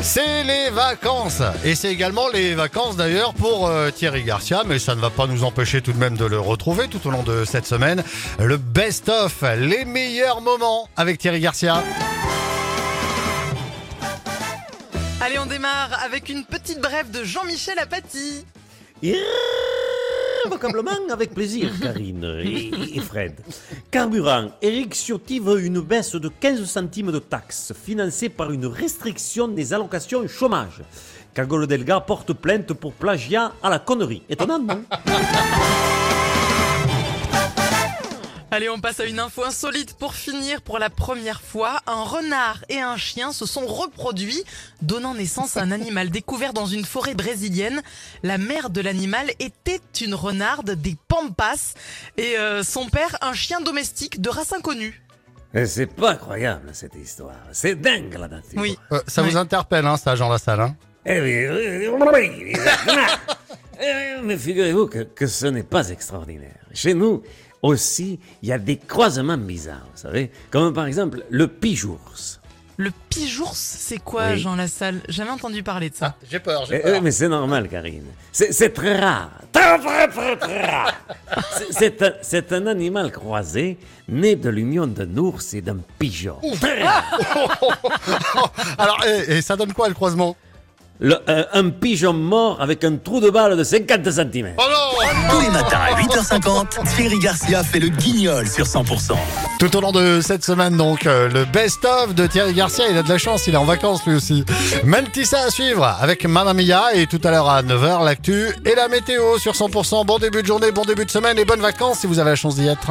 C'est les vacances et c'est également les vacances d'ailleurs pour euh, Thierry Garcia, mais ça ne va pas nous empêcher tout de même de le retrouver tout au long de cette semaine. Le best-of, les meilleurs moments avec Thierry Garcia. Allez, on démarre avec une petite brève de Jean-Michel Apathy. Irrévocablement avec plaisir, Karine et, et Fred. Carburant, Eric Ciotti veut une baisse de 15 centimes de taxes financée par une restriction des allocations chômage. Cagole Delga porte plainte pour plagiat à la connerie. Étonnant, non? Allez, on passe à une info insolite pour finir. Pour la première fois, un renard et un chien se sont reproduits, donnant naissance à un animal découvert dans une forêt brésilienne. La mère de l'animal était une renarde des Pampas et euh, son père un chien domestique de race inconnue. Eh, C'est pas croyable cette histoire. C'est dingue la nature. Oui. Euh, ça vous interpelle, hein, ça, Jean Lassalle hein? Eh oui, oui, oui. Eh, Mais figurez-vous que, que ce n'est pas extraordinaire. Chez nous aussi, il y a des croisements bizarres, vous savez, comme par exemple le pijours. Le pijours, c'est quoi, Oui. Jean Lassalle? Jamais entendu parler de ça. J'ai peur, Eh, eh, mais c'est normal, Karine. C'est c'est très rare. Très, très, très, très rare. C'est- C'est un, c'est un animal croisé né de l'union d'un ours et d'un pigeon. Très rare. Alors, et, et ça donne quoi le croisement? Le- euh, un pigeon mort avec un trou de balle de 50 cm. Oh non Tous les matins à 8h50, Thierry Garcia fait le guignol sur 100%. Tout au long de cette semaine, donc, euh, le best-of de Thierry Garcia. Il a de la chance, il est en vacances lui aussi. Mentissa à suivre avec Mamma Mia. Et tout à l'heure à 9h, l'actu et la météo sur 100%. Bon début de journée, bon début de semaine et bonnes vacances si vous avez la chance d'y être.